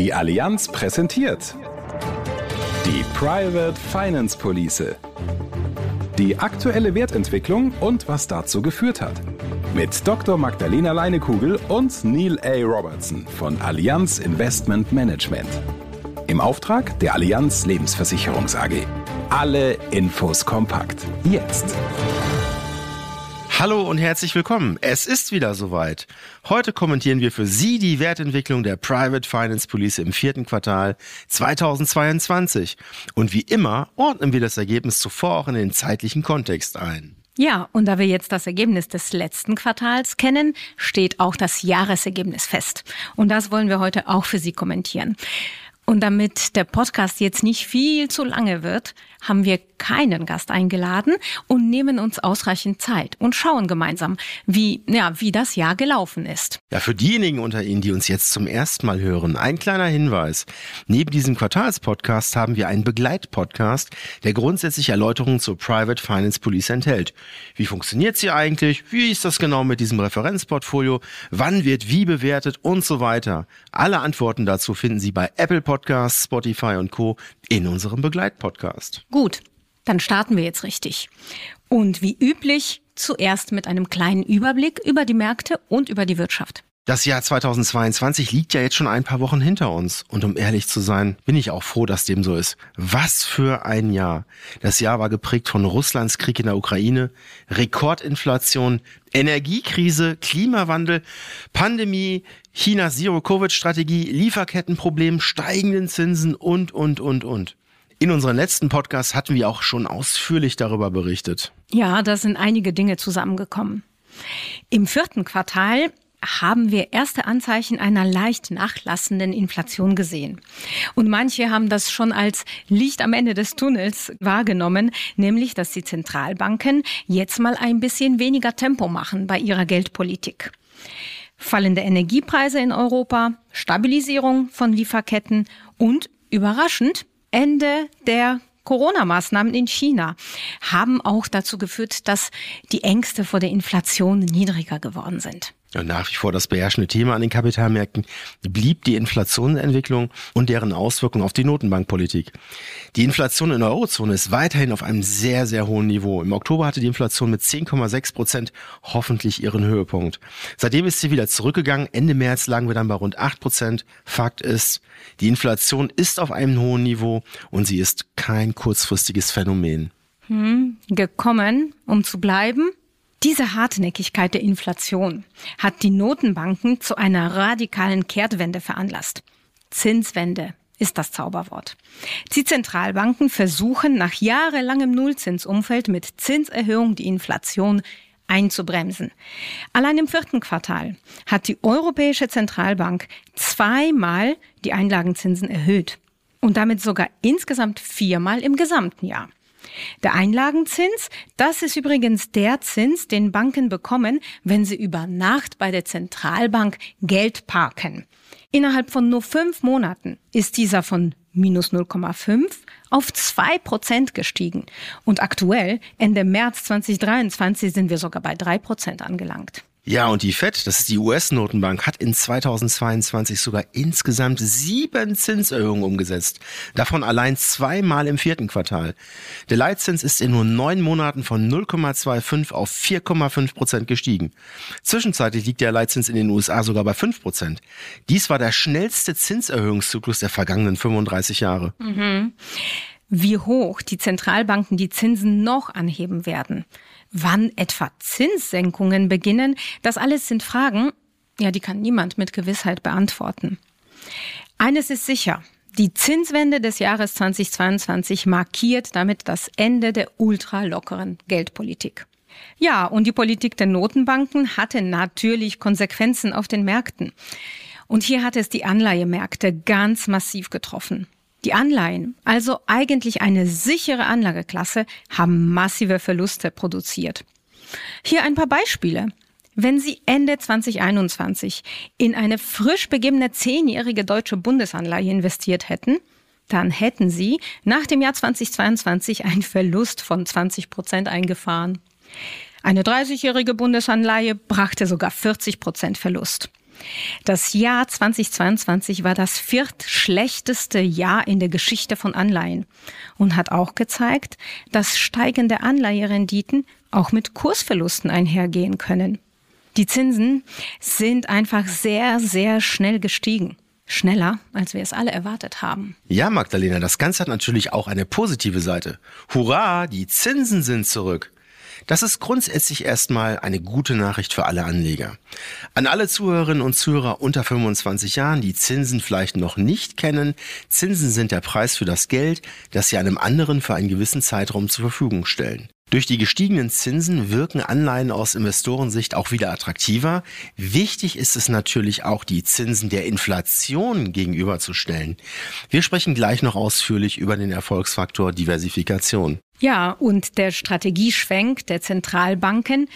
Die Allianz präsentiert die Private Finance Police. Die aktuelle Wertentwicklung und was dazu geführt hat. Mit Dr. Magdalena Leinekugel und Neil A. Robertson von Allianz Investment Management. Im Auftrag der Allianz Lebensversicherungs AG. Alle Infos kompakt. Jetzt. Hallo und herzlich willkommen. Es ist wieder soweit. Heute kommentieren wir für Sie die Wertentwicklung der Private Finance Police im vierten Quartal 2022. Und wie immer ordnen wir das Ergebnis zuvor auch in den zeitlichen Kontext ein. Ja, und da wir jetzt das Ergebnis des letzten Quartals kennen, steht auch das Jahresergebnis fest. Und das wollen wir heute auch für Sie kommentieren. Und damit der Podcast jetzt nicht viel zu lange wird, haben wir keinen Gast eingeladen und nehmen uns ausreichend Zeit und schauen gemeinsam, wie, ja, wie das Jahr gelaufen ist. Ja, für diejenigen unter Ihnen, die uns jetzt zum ersten Mal hören, ein kleiner Hinweis. Neben diesem Quartalspodcast haben wir einen Begleitpodcast, der grundsätzlich Erläuterungen zur Private Finance Police enthält. Wie funktioniert sie eigentlich? Wie ist das genau mit diesem Referenzportfolio? Wann wird wie bewertet und so weiter? Alle Antworten dazu finden Sie bei Apple Podcasts, Spotify und Co. in unserem Begleitpodcast. Gut, dann starten wir jetzt richtig. Und wie üblich zuerst mit einem kleinen Überblick über die Märkte und über die Wirtschaft. Das Jahr 2022 liegt ja jetzt schon ein paar Wochen hinter uns. Und um ehrlich zu sein, bin ich auch froh, dass dem so ist. Was für ein Jahr. Das Jahr war geprägt von Russlands Krieg in der Ukraine, Rekordinflation, Energiekrise, Klimawandel, Pandemie, Chinas Zero-Covid-Strategie, Lieferkettenproblem, steigenden Zinsen und, und, und, und. In unseren letzten Podcasts hatten wir auch schon ausführlich darüber berichtet. Ja, da sind einige Dinge zusammengekommen. Im vierten Quartal haben wir erste Anzeichen einer leicht nachlassenden Inflation gesehen. Und manche haben das schon als Licht am Ende des Tunnels wahrgenommen, nämlich dass die Zentralbanken jetzt mal ein bisschen weniger Tempo machen bei ihrer Geldpolitik. Fallende Energiepreise in Europa, Stabilisierung von Lieferketten und überraschend Ende der Corona-Maßnahmen in China haben auch dazu geführt, dass die Ängste vor der Inflation niedriger geworden sind. Ja, nach wie vor das beherrschende Thema an den Kapitalmärkten blieb die Inflationsentwicklung und deren Auswirkungen auf die Notenbankpolitik. Die Inflation in der Eurozone ist weiterhin auf einem sehr, sehr hohen Niveau. Im Oktober hatte die Inflation mit 10,6 Prozent hoffentlich ihren Höhepunkt. Seitdem ist sie wieder zurückgegangen. Ende März lagen wir dann bei rund 8 Prozent. Fakt ist, die Inflation ist auf einem hohen Niveau und sie ist kein kurzfristiges Phänomen. Hm, gekommen, um zu bleiben? Diese Hartnäckigkeit der Inflation hat die Notenbanken zu einer radikalen Kehrtwende veranlasst. Zinswende ist das Zauberwort. Die Zentralbanken versuchen nach jahrelangem Nullzinsumfeld mit Zinserhöhung die Inflation einzubremsen. Allein im vierten Quartal hat die Europäische Zentralbank zweimal die Einlagenzinsen erhöht und damit sogar insgesamt viermal im gesamten Jahr. Der Einlagenzins, das ist übrigens der Zins, den Banken bekommen, wenn sie über Nacht bei der Zentralbank Geld parken. Innerhalb von nur fünf Monaten ist dieser von minus 0,5 auf 2 Prozent gestiegen. Und aktuell, Ende März 2023, sind wir sogar bei 3 Prozent angelangt. Ja, und die FED, das ist die US-Notenbank, hat in 2022 sogar insgesamt sieben Zinserhöhungen umgesetzt. Davon allein zweimal im vierten Quartal. Der Leitzins ist in nur neun Monaten von 0,25 auf 4,5 Prozent gestiegen. Zwischenzeitlich liegt der Leitzins in den USA sogar bei 5 Prozent. Dies war der schnellste Zinserhöhungszyklus der vergangenen 35 Jahre. Mhm. Wie hoch die Zentralbanken die Zinsen noch anheben werden Wann etwa Zinssenkungen beginnen, das alles sind Fragen, ja, die kann niemand mit Gewissheit beantworten. Eines ist sicher, die Zinswende des Jahres 2022 markiert damit das Ende der ultralockeren Geldpolitik. Ja, und die Politik der Notenbanken hatte natürlich Konsequenzen auf den Märkten. Und hier hat es die Anleihemärkte ganz massiv getroffen. Die Anleihen, also eigentlich eine sichere Anlageklasse, haben massive Verluste produziert. Hier ein paar Beispiele. Wenn Sie Ende 2021 in eine frisch beginnende zehnjährige deutsche Bundesanleihe investiert hätten, dann hätten Sie nach dem Jahr 2022 einen Verlust von 20 Prozent eingefahren. Eine 30-jährige Bundesanleihe brachte sogar 40 Prozent Verlust. Das Jahr 2022 war das viertschlechteste Jahr in der Geschichte von Anleihen und hat auch gezeigt, dass steigende Anleiherenditen auch mit Kursverlusten einhergehen können. Die Zinsen sind einfach sehr, sehr schnell gestiegen. Schneller, als wir es alle erwartet haben. Ja, Magdalena, das Ganze hat natürlich auch eine positive Seite. Hurra, die Zinsen sind zurück. Das ist grundsätzlich erstmal eine gute Nachricht für alle Anleger. An alle Zuhörerinnen und Zuhörer unter 25 Jahren, die Zinsen vielleicht noch nicht kennen, Zinsen sind der Preis für das Geld, das Sie einem anderen für einen gewissen Zeitraum zur Verfügung stellen. Durch die gestiegenen Zinsen wirken Anleihen aus Investorensicht auch wieder attraktiver. Wichtig ist es natürlich auch, die Zinsen der Inflation gegenüberzustellen. Wir sprechen gleich noch ausführlich über den Erfolgsfaktor Diversifikation. Ja, und der Strategieschwenk der Zentralbanken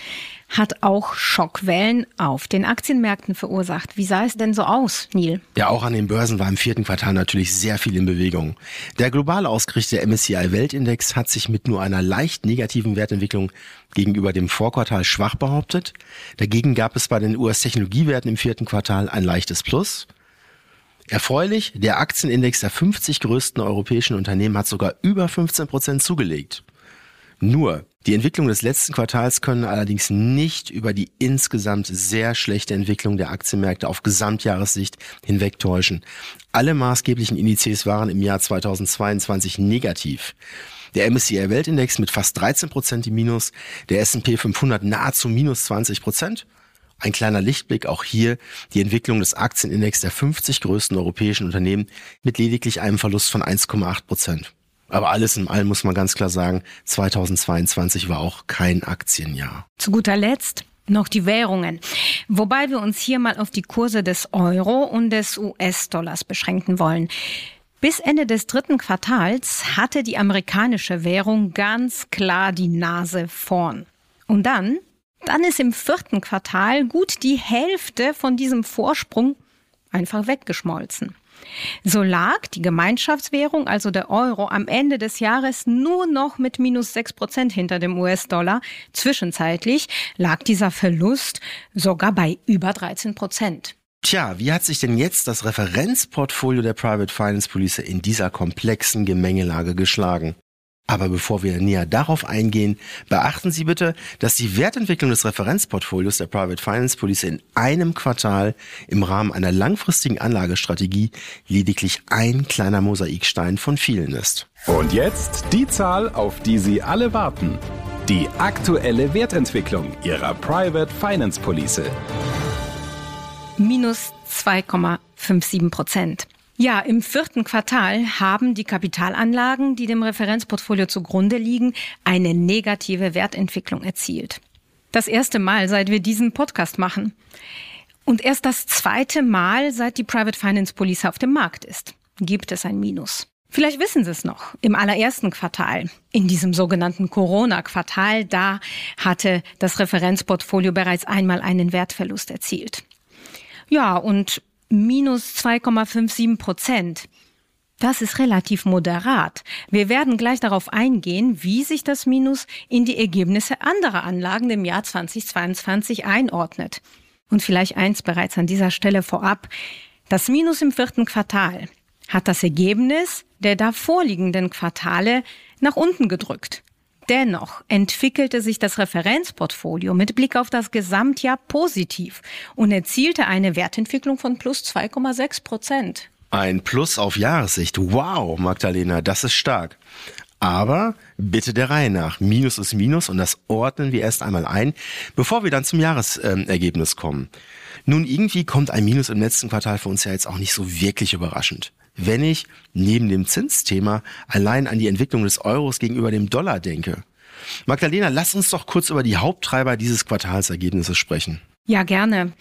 hat auch Schockwellen auf den Aktienmärkten verursacht. Wie sah es denn so aus, Neil? Ja, auch an den Börsen war im vierten Quartal natürlich sehr viel in Bewegung. Der global ausgerichtete MSCI Weltindex hat sich mit nur einer leicht negativen Wertentwicklung gegenüber dem Vorquartal schwach behauptet. Dagegen gab es bei den US-Technologiewerten im vierten Quartal ein leichtes Plus. Erfreulich, der Aktienindex der 50 größten europäischen Unternehmen hat sogar über 15 Prozent zugelegt. Nur, die Entwicklung des letzten Quartals können allerdings nicht über die insgesamt sehr schlechte Entwicklung der Aktienmärkte auf Gesamtjahressicht hinwegtäuschen. Alle maßgeblichen Indizes waren im Jahr 2022 negativ. Der MSCI Weltindex mit fast 13 Prozent im Minus, der S&P 500 nahezu minus 20 Prozent ein kleiner Lichtblick auch hier die Entwicklung des Aktienindex der 50 größten europäischen Unternehmen mit lediglich einem Verlust von 1,8 Prozent. Aber alles in allem muss man ganz klar sagen, 2022 war auch kein Aktienjahr. Zu guter Letzt noch die Währungen. Wobei wir uns hier mal auf die Kurse des Euro und des US-Dollars beschränken wollen. Bis Ende des dritten Quartals hatte die amerikanische Währung ganz klar die Nase vorn. Und dann dann ist im vierten Quartal gut die Hälfte von diesem Vorsprung einfach weggeschmolzen. So lag die Gemeinschaftswährung, also der Euro, am Ende des Jahres nur noch mit minus sechs Prozent hinter dem US-Dollar. Zwischenzeitlich lag dieser Verlust sogar bei über 13 Prozent. Tja, wie hat sich denn jetzt das Referenzportfolio der Private Finance Police in dieser komplexen Gemengelage geschlagen? Aber bevor wir näher darauf eingehen, beachten Sie bitte, dass die Wertentwicklung des Referenzportfolios der Private Finance Police in einem Quartal im Rahmen einer langfristigen Anlagestrategie lediglich ein kleiner Mosaikstein von vielen ist. Und jetzt die Zahl, auf die Sie alle warten. Die aktuelle Wertentwicklung Ihrer Private Finance Police. Minus 2,57 Prozent. Ja, im vierten Quartal haben die Kapitalanlagen, die dem Referenzportfolio zugrunde liegen, eine negative Wertentwicklung erzielt. Das erste Mal, seit wir diesen Podcast machen. Und erst das zweite Mal, seit die Private Finance Police auf dem Markt ist, gibt es ein Minus. Vielleicht wissen Sie es noch. Im allerersten Quartal, in diesem sogenannten Corona-Quartal, da hatte das Referenzportfolio bereits einmal einen Wertverlust erzielt. Ja, und minus 2,57 Prozent. Das ist relativ moderat. Wir werden gleich darauf eingehen, wie sich das Minus in die Ergebnisse anderer Anlagen im Jahr 2022 einordnet. Und vielleicht eins bereits an dieser Stelle vorab. Das Minus im vierten Quartal hat das Ergebnis der davorliegenden Quartale nach unten gedrückt. Dennoch entwickelte sich das Referenzportfolio mit Blick auf das Gesamtjahr positiv und erzielte eine Wertentwicklung von plus 2,6 Prozent. Ein Plus auf Jahressicht. Wow, Magdalena, das ist stark. Aber bitte der Reihe nach. Minus ist Minus und das ordnen wir erst einmal ein, bevor wir dann zum Jahresergebnis kommen. Nun, irgendwie kommt ein Minus im letzten Quartal für uns ja jetzt auch nicht so wirklich überraschend wenn ich neben dem Zinsthema allein an die Entwicklung des Euros gegenüber dem Dollar denke. Magdalena, lass uns doch kurz über die Haupttreiber dieses Quartalsergebnisses sprechen. Ja, gerne.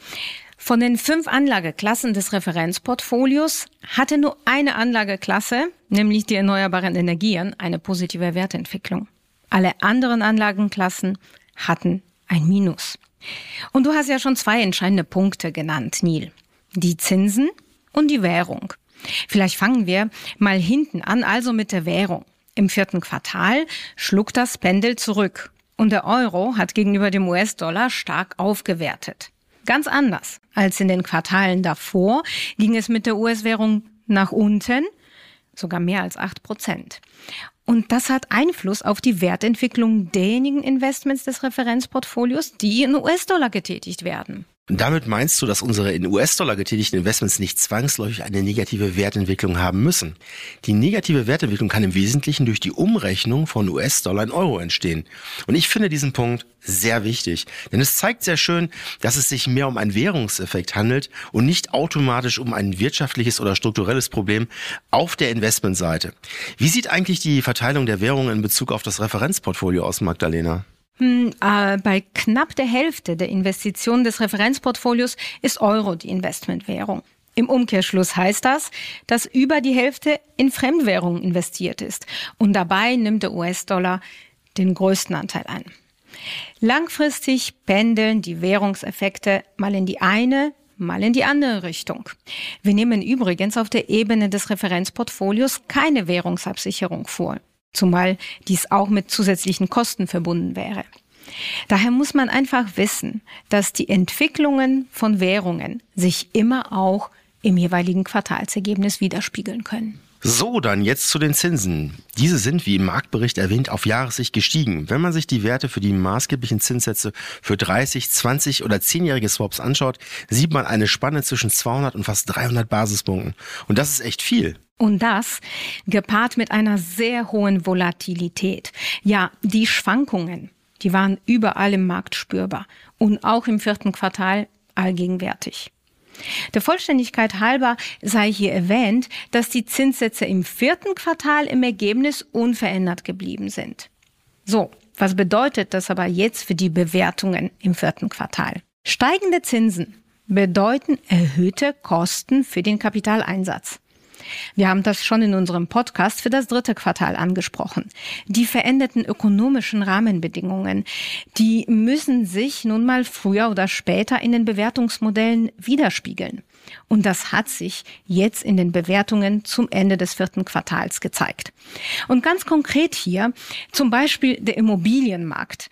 Von den fünf Anlageklassen des Referenzportfolios hatte nur eine Anlageklasse, nämlich die erneuerbaren Energien, eine positive Wertentwicklung. Alle anderen Anlagenklassen hatten ein Minus. Und du hast ja schon zwei entscheidende Punkte genannt, Neil. Die Zinsen und die Währung. Vielleicht fangen wir mal hinten an, also mit der Währung. Im vierten Quartal schlug das Pendel zurück und der Euro hat gegenüber dem US-Dollar stark aufgewertet. Ganz anders als in den Quartalen davor ging es mit der US-Währung nach unten, sogar mehr als acht Prozent. Und das hat Einfluss auf die Wertentwicklung derjenigen Investments des Referenzportfolios, die in US-Dollar getätigt werden. Und damit meinst du, dass unsere in US-Dollar getätigten Investments nicht zwangsläufig eine negative Wertentwicklung haben müssen? Die negative Wertentwicklung kann im Wesentlichen durch die Umrechnung von US-Dollar in Euro entstehen. Und ich finde diesen Punkt sehr wichtig, denn es zeigt sehr schön, dass es sich mehr um einen Währungseffekt handelt und nicht automatisch um ein wirtschaftliches oder strukturelles Problem auf der Investmentseite. Wie sieht eigentlich die Verteilung der Währungen in Bezug auf das Referenzportfolio aus, Magdalena? Hm, äh, bei knapp der Hälfte der Investitionen des Referenzportfolios ist Euro die Investmentwährung. Im Umkehrschluss heißt das, dass über die Hälfte in Fremdwährungen investiert ist. Und dabei nimmt der US-Dollar den größten Anteil ein. Langfristig pendeln die Währungseffekte mal in die eine, mal in die andere Richtung. Wir nehmen übrigens auf der Ebene des Referenzportfolios keine Währungsabsicherung vor zumal dies auch mit zusätzlichen Kosten verbunden wäre. Daher muss man einfach wissen, dass die Entwicklungen von Währungen sich immer auch im jeweiligen Quartalsergebnis widerspiegeln können. So, dann jetzt zu den Zinsen. Diese sind, wie im Marktbericht erwähnt, auf Jahressicht gestiegen. Wenn man sich die Werte für die maßgeblichen Zinssätze für 30, 20 oder 10-jährige Swaps anschaut, sieht man eine Spanne zwischen 200 und fast 300 Basispunkten. Und das ist echt viel. Und das gepaart mit einer sehr hohen Volatilität. Ja, die Schwankungen, die waren überall im Markt spürbar und auch im vierten Quartal allgegenwärtig. Der Vollständigkeit halber sei hier erwähnt, dass die Zinssätze im vierten Quartal im Ergebnis unverändert geblieben sind. So, was bedeutet das aber jetzt für die Bewertungen im vierten Quartal? Steigende Zinsen bedeuten erhöhte Kosten für den Kapitaleinsatz. Wir haben das schon in unserem Podcast für das dritte Quartal angesprochen. Die veränderten ökonomischen Rahmenbedingungen, die müssen sich nun mal früher oder später in den Bewertungsmodellen widerspiegeln. Und das hat sich jetzt in den Bewertungen zum Ende des vierten Quartals gezeigt. Und ganz konkret hier zum Beispiel der Immobilienmarkt.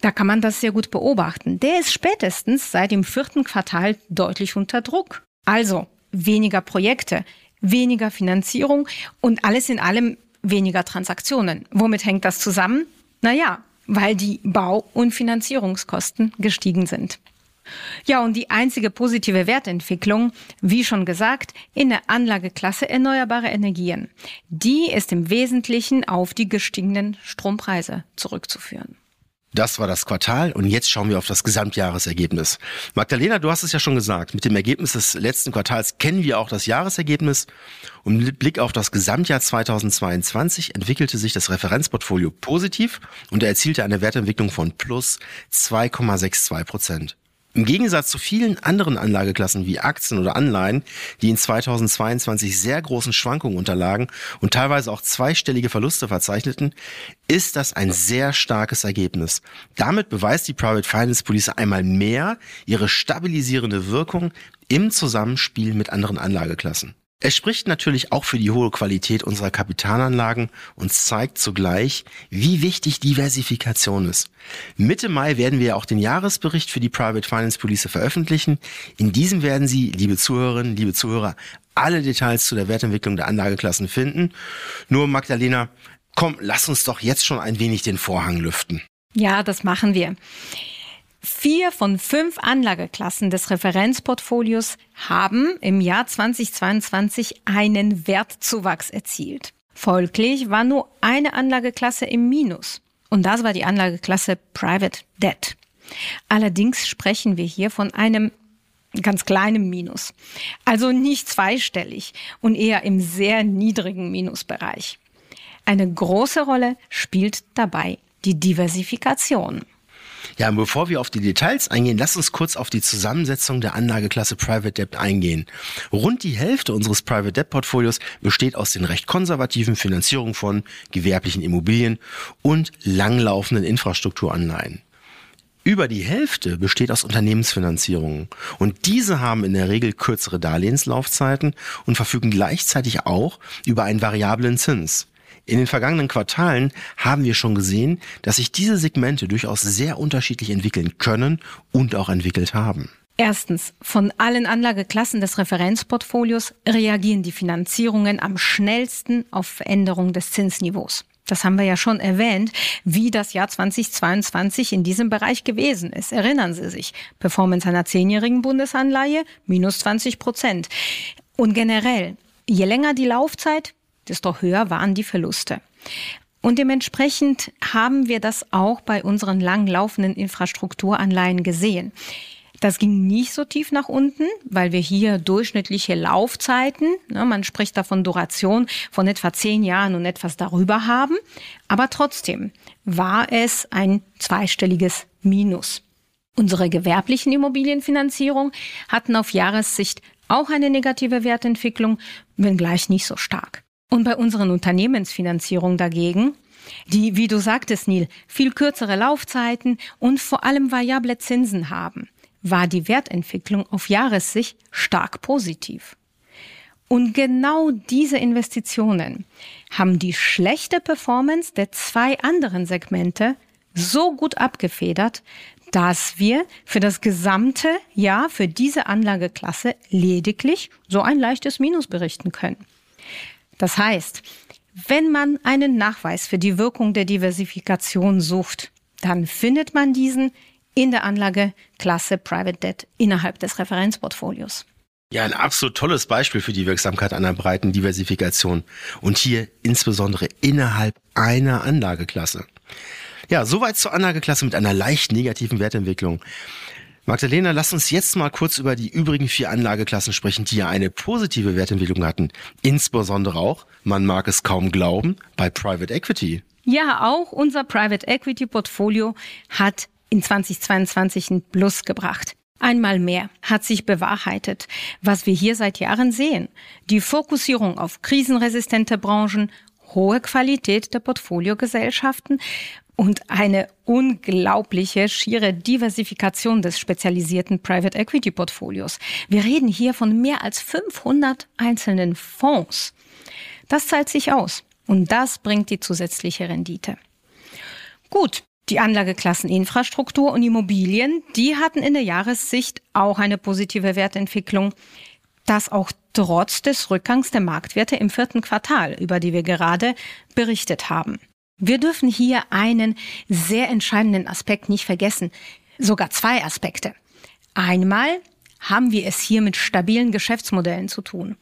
Da kann man das sehr gut beobachten. Der ist spätestens seit dem vierten Quartal deutlich unter Druck. Also weniger Projekte, weniger Finanzierung und alles in allem weniger Transaktionen. Womit hängt das zusammen? Naja, weil die Bau- und Finanzierungskosten gestiegen sind. Ja, und die einzige positive Wertentwicklung, wie schon gesagt, in der Anlageklasse erneuerbare Energien. Die ist im Wesentlichen auf die gestiegenen Strompreise zurückzuführen. Das war das Quartal und jetzt schauen wir auf das Gesamtjahresergebnis. Magdalena, du hast es ja schon gesagt, mit dem Ergebnis des letzten Quartals kennen wir auch das Jahresergebnis. Und mit Blick auf das Gesamtjahr 2022 entwickelte sich das Referenzportfolio positiv und erzielte eine Wertentwicklung von plus 2,62 Prozent. Im Gegensatz zu vielen anderen Anlageklassen wie Aktien oder Anleihen, die in 2022 sehr großen Schwankungen unterlagen und teilweise auch zweistellige Verluste verzeichneten, ist das ein sehr starkes Ergebnis. Damit beweist die Private Finance Police einmal mehr ihre stabilisierende Wirkung im Zusammenspiel mit anderen Anlageklassen. Es spricht natürlich auch für die hohe Qualität unserer Kapitalanlagen und zeigt zugleich, wie wichtig Diversifikation ist. Mitte Mai werden wir auch den Jahresbericht für die Private Finance Police veröffentlichen. In diesem werden Sie, liebe Zuhörerinnen, liebe Zuhörer, alle Details zu der Wertentwicklung der Anlageklassen finden. Nur Magdalena, komm, lass uns doch jetzt schon ein wenig den Vorhang lüften. Ja, das machen wir. Vier von fünf Anlageklassen des Referenzportfolios haben im Jahr 2022 einen Wertzuwachs erzielt. Folglich war nur eine Anlageklasse im Minus. Und das war die Anlageklasse Private Debt. Allerdings sprechen wir hier von einem ganz kleinen Minus. Also nicht zweistellig und eher im sehr niedrigen Minusbereich. Eine große Rolle spielt dabei die Diversifikation. Ja, und bevor wir auf die Details eingehen, lass uns kurz auf die Zusammensetzung der Anlageklasse Private Debt eingehen. Rund die Hälfte unseres Private Debt Portfolios besteht aus den recht konservativen Finanzierungen von gewerblichen Immobilien und langlaufenden Infrastrukturanleihen. Über die Hälfte besteht aus Unternehmensfinanzierungen und diese haben in der Regel kürzere Darlehenslaufzeiten und verfügen gleichzeitig auch über einen variablen Zins. In den vergangenen Quartalen haben wir schon gesehen, dass sich diese Segmente durchaus sehr unterschiedlich entwickeln können und auch entwickelt haben. Erstens, von allen Anlageklassen des Referenzportfolios reagieren die Finanzierungen am schnellsten auf Veränderungen des Zinsniveaus. Das haben wir ja schon erwähnt, wie das Jahr 2022 in diesem Bereich gewesen ist. Erinnern Sie sich, Performance einer zehnjährigen Bundesanleihe minus 20 Prozent. Und generell, je länger die Laufzeit, desto höher waren die Verluste. Und dementsprechend haben wir das auch bei unseren langlaufenden Infrastrukturanleihen gesehen. Das ging nicht so tief nach unten, weil wir hier durchschnittliche Laufzeiten, ne, man spricht da von Duration von etwa zehn Jahren und etwas darüber haben. Aber trotzdem war es ein zweistelliges Minus. Unsere gewerblichen Immobilienfinanzierung hatten auf Jahressicht auch eine negative Wertentwicklung, wenngleich nicht so stark. Und bei unseren Unternehmensfinanzierungen dagegen, die, wie du sagtest, Neil, viel kürzere Laufzeiten und vor allem variable Zinsen haben, war die Wertentwicklung auf Jahressicht stark positiv. Und genau diese Investitionen haben die schlechte Performance der zwei anderen Segmente so gut abgefedert, dass wir für das gesamte Jahr für diese Anlageklasse lediglich so ein leichtes Minus berichten können. Das heißt, wenn man einen Nachweis für die Wirkung der Diversifikation sucht, dann findet man diesen in der Anlageklasse Private Debt innerhalb des Referenzportfolios. Ja, ein absolut tolles Beispiel für die Wirksamkeit einer breiten Diversifikation und hier insbesondere innerhalb einer Anlageklasse. Ja, soweit zur Anlageklasse mit einer leicht negativen Wertentwicklung. Magdalena, lass uns jetzt mal kurz über die übrigen vier Anlageklassen sprechen, die ja eine positive Wertentwicklung hatten. Insbesondere auch, man mag es kaum glauben, bei Private Equity. Ja, auch unser Private Equity Portfolio hat in 2022 ein Plus gebracht. Einmal mehr hat sich bewahrheitet, was wir hier seit Jahren sehen. Die Fokussierung auf krisenresistente Branchen, hohe Qualität der Portfoliogesellschaften und eine unglaubliche schiere Diversifikation des spezialisierten Private Equity Portfolios. Wir reden hier von mehr als 500 einzelnen Fonds. Das zahlt sich aus und das bringt die zusätzliche Rendite. Gut, die Anlageklassen Infrastruktur und Immobilien, die hatten in der Jahressicht auch eine positive Wertentwicklung. Das auch trotz des Rückgangs der Marktwerte im vierten Quartal, über die wir gerade berichtet haben. Wir dürfen hier einen sehr entscheidenden Aspekt nicht vergessen. Sogar zwei Aspekte. Einmal haben wir es hier mit stabilen Geschäftsmodellen zu tun.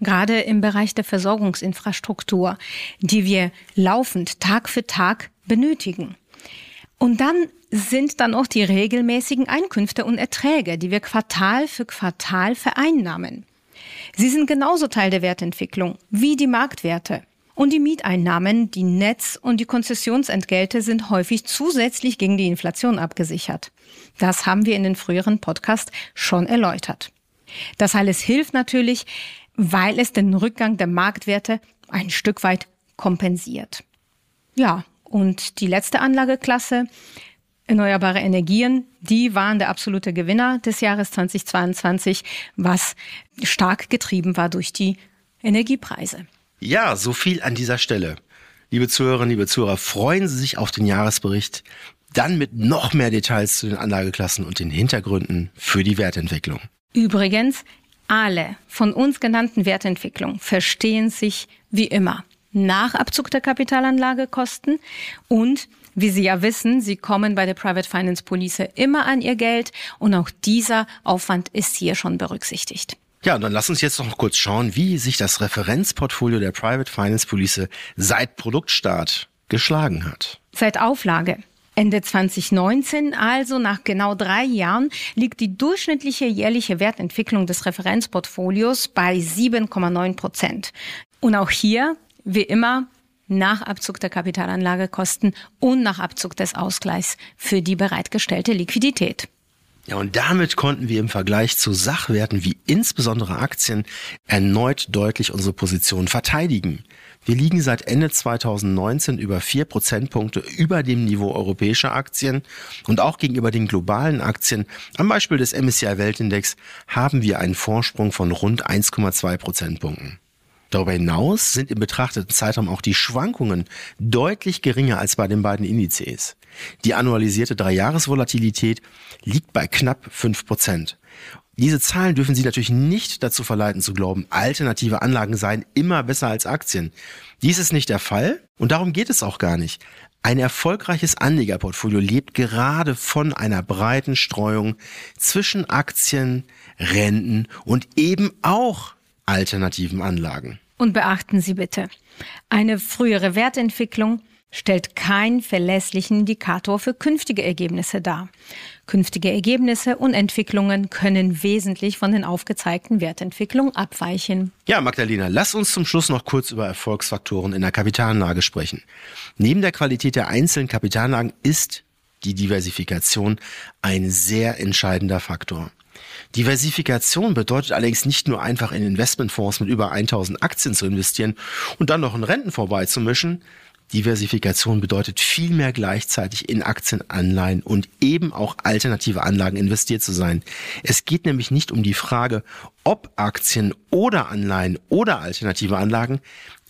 Gerade im Bereich der Versorgungsinfrastruktur, die wir laufend Tag für Tag benötigen. Und dann sind dann auch die regelmäßigen Einkünfte und Erträge, die wir Quartal für Quartal vereinnahmen. Sie sind genauso Teil der Wertentwicklung wie die Marktwerte. Und die Mieteinnahmen, die Netz- und die Konzessionsentgelte sind häufig zusätzlich gegen die Inflation abgesichert. Das haben wir in den früheren Podcast schon erläutert. Das alles hilft natürlich, weil es den Rückgang der Marktwerte ein Stück weit kompensiert. Ja, und die letzte Anlageklasse, erneuerbare Energien, die waren der absolute Gewinner des Jahres 2022, was stark getrieben war durch die Energiepreise. Ja, so viel an dieser Stelle. Liebe Zuhörerinnen, liebe Zuhörer, freuen Sie sich auf den Jahresbericht, dann mit noch mehr Details zu den Anlageklassen und den Hintergründen für die Wertentwicklung. Übrigens, alle von uns genannten Wertentwicklungen verstehen sich wie immer nach Abzug der Kapitalanlagekosten und wie Sie ja wissen, Sie kommen bei der Private Finance Police immer an Ihr Geld und auch dieser Aufwand ist hier schon berücksichtigt. Ja, und dann lass uns jetzt noch kurz schauen, wie sich das Referenzportfolio der Private Finance Police seit Produktstart geschlagen hat. Seit Auflage Ende 2019, also nach genau drei Jahren, liegt die durchschnittliche jährliche Wertentwicklung des Referenzportfolios bei 7,9 Prozent. Und auch hier, wie immer, nach Abzug der Kapitalanlagekosten und nach Abzug des Ausgleichs für die bereitgestellte Liquidität. Ja, und damit konnten wir im Vergleich zu Sachwerten wie insbesondere Aktien erneut deutlich unsere Position verteidigen. Wir liegen seit Ende 2019 über vier Prozentpunkte über dem Niveau europäischer Aktien und auch gegenüber den globalen Aktien, am Beispiel des MSCI Weltindex, haben wir einen Vorsprung von rund 1,2 Prozentpunkten. Darüber hinaus sind im betrachteten Zeitraum auch die Schwankungen deutlich geringer als bei den beiden Indizes. Die annualisierte Dreijahresvolatilität liegt bei knapp fünf Prozent. Diese Zahlen dürfen Sie natürlich nicht dazu verleiten zu glauben, alternative Anlagen seien immer besser als Aktien. Dies ist nicht der Fall und darum geht es auch gar nicht. Ein erfolgreiches Anlegerportfolio lebt gerade von einer breiten Streuung zwischen Aktien, Renten und eben auch alternativen Anlagen. Und beachten Sie bitte, eine frühere Wertentwicklung stellt keinen verlässlichen Indikator für künftige Ergebnisse dar. Künftige Ergebnisse und Entwicklungen können wesentlich von den aufgezeigten Wertentwicklungen abweichen. Ja, Magdalena, lass uns zum Schluss noch kurz über Erfolgsfaktoren in der Kapitalanlage sprechen. Neben der Qualität der einzelnen Kapitalanlagen ist die Diversifikation ein sehr entscheidender Faktor. Diversifikation bedeutet allerdings nicht nur einfach in Investmentfonds mit über 1000 Aktien zu investieren und dann noch in Renten vorbeizumischen. Diversifikation bedeutet vielmehr gleichzeitig in Aktien, Anleihen und eben auch alternative Anlagen investiert zu sein. Es geht nämlich nicht um die Frage, ob Aktien oder Anleihen oder alternative Anlagen.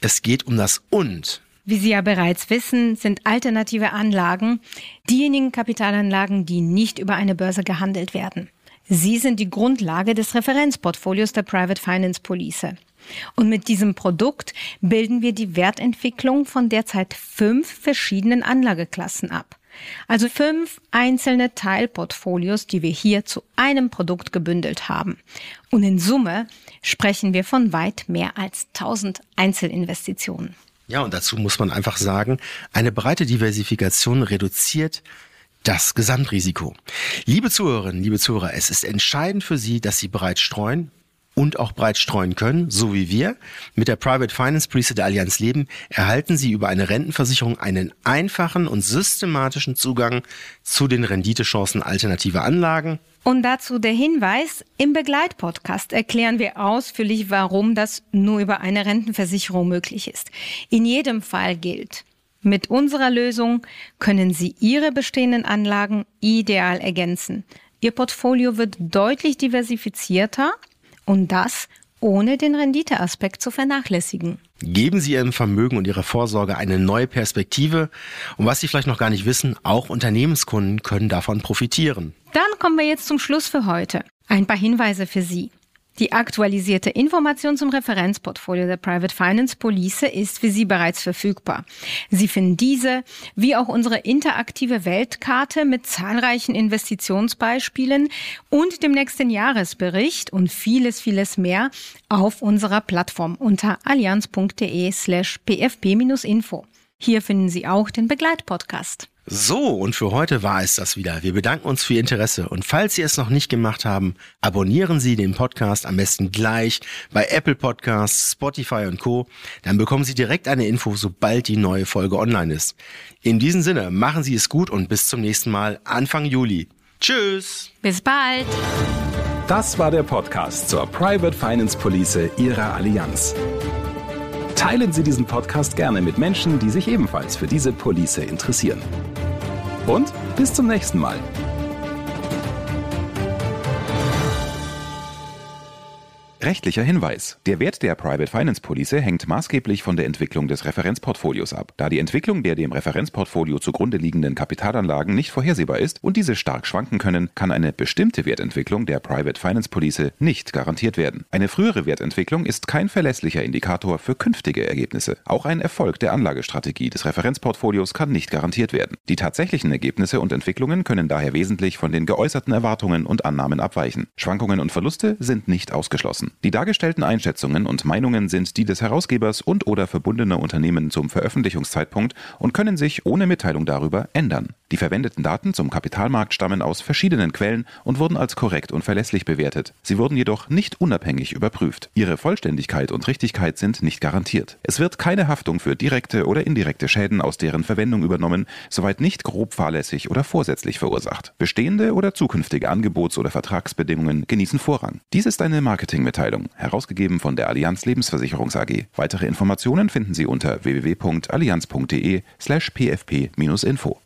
Es geht um das und. Wie Sie ja bereits wissen, sind alternative Anlagen diejenigen Kapitalanlagen, die nicht über eine Börse gehandelt werden. Sie sind die Grundlage des Referenzportfolios der Private Finance Police. Und mit diesem Produkt bilden wir die Wertentwicklung von derzeit fünf verschiedenen Anlageklassen ab. Also fünf einzelne Teilportfolios, die wir hier zu einem Produkt gebündelt haben. Und in Summe sprechen wir von weit mehr als 1000 Einzelinvestitionen. Ja, und dazu muss man einfach sagen, eine breite Diversifikation reduziert das Gesamtrisiko. Liebe Zuhörerinnen, liebe Zuhörer, es ist entscheidend für Sie, dass Sie bereits streuen und auch breit streuen können, so wie wir. Mit der Private Finance Police der Allianz Leben erhalten Sie über eine Rentenversicherung einen einfachen und systematischen Zugang zu den Renditechancen alternativer Anlagen. Und dazu der Hinweis, im Begleitpodcast erklären wir ausführlich, warum das nur über eine Rentenversicherung möglich ist. In jedem Fall gilt, mit unserer Lösung können Sie Ihre bestehenden Anlagen ideal ergänzen. Ihr Portfolio wird deutlich diversifizierter und das ohne den Renditeaspekt zu vernachlässigen. Geben Sie Ihrem Vermögen und Ihrer Vorsorge eine neue Perspektive. Und was Sie vielleicht noch gar nicht wissen, auch Unternehmenskunden können davon profitieren. Dann kommen wir jetzt zum Schluss für heute. Ein paar Hinweise für Sie. Die aktualisierte Information zum Referenzportfolio der Private Finance Police ist für Sie bereits verfügbar. Sie finden diese, wie auch unsere interaktive Weltkarte mit zahlreichen Investitionsbeispielen und dem nächsten Jahresbericht und vieles, vieles mehr auf unserer Plattform unter allianz.de slash pfp-info. Hier finden Sie auch den Begleitpodcast. So, und für heute war es das wieder. Wir bedanken uns für Ihr Interesse und falls Sie es noch nicht gemacht haben, abonnieren Sie den Podcast am besten gleich bei Apple Podcasts, Spotify und Co. Dann bekommen Sie direkt eine Info, sobald die neue Folge online ist. In diesem Sinne, machen Sie es gut und bis zum nächsten Mal Anfang Juli. Tschüss. Bis bald. Das war der Podcast zur Private Finance Police Ihrer Allianz. Teilen Sie diesen Podcast gerne mit Menschen, die sich ebenfalls für diese Police interessieren. Und bis zum nächsten Mal. Rechtlicher Hinweis. Der Wert der Private Finance Police hängt maßgeblich von der Entwicklung des Referenzportfolios ab. Da die Entwicklung der dem Referenzportfolio zugrunde liegenden Kapitalanlagen nicht vorhersehbar ist und diese stark schwanken können, kann eine bestimmte Wertentwicklung der Private Finance Police nicht garantiert werden. Eine frühere Wertentwicklung ist kein verlässlicher Indikator für künftige Ergebnisse. Auch ein Erfolg der Anlagestrategie des Referenzportfolios kann nicht garantiert werden. Die tatsächlichen Ergebnisse und Entwicklungen können daher wesentlich von den geäußerten Erwartungen und Annahmen abweichen. Schwankungen und Verluste sind nicht ausgeschlossen. Die dargestellten Einschätzungen und Meinungen sind die des Herausgebers und oder verbundener Unternehmen zum Veröffentlichungszeitpunkt und können sich ohne Mitteilung darüber ändern. Die verwendeten Daten zum Kapitalmarkt stammen aus verschiedenen Quellen und wurden als korrekt und verlässlich bewertet. Sie wurden jedoch nicht unabhängig überprüft. Ihre Vollständigkeit und Richtigkeit sind nicht garantiert. Es wird keine Haftung für direkte oder indirekte Schäden aus deren Verwendung übernommen, soweit nicht grob fahrlässig oder vorsätzlich verursacht. Bestehende oder zukünftige Angebots- oder Vertragsbedingungen genießen Vorrang. Dies ist eine Marketingmitteilung, herausgegeben von der Allianz Lebensversicherungs AG. Weitere Informationen finden Sie unter www.allianz.de/pfp-info.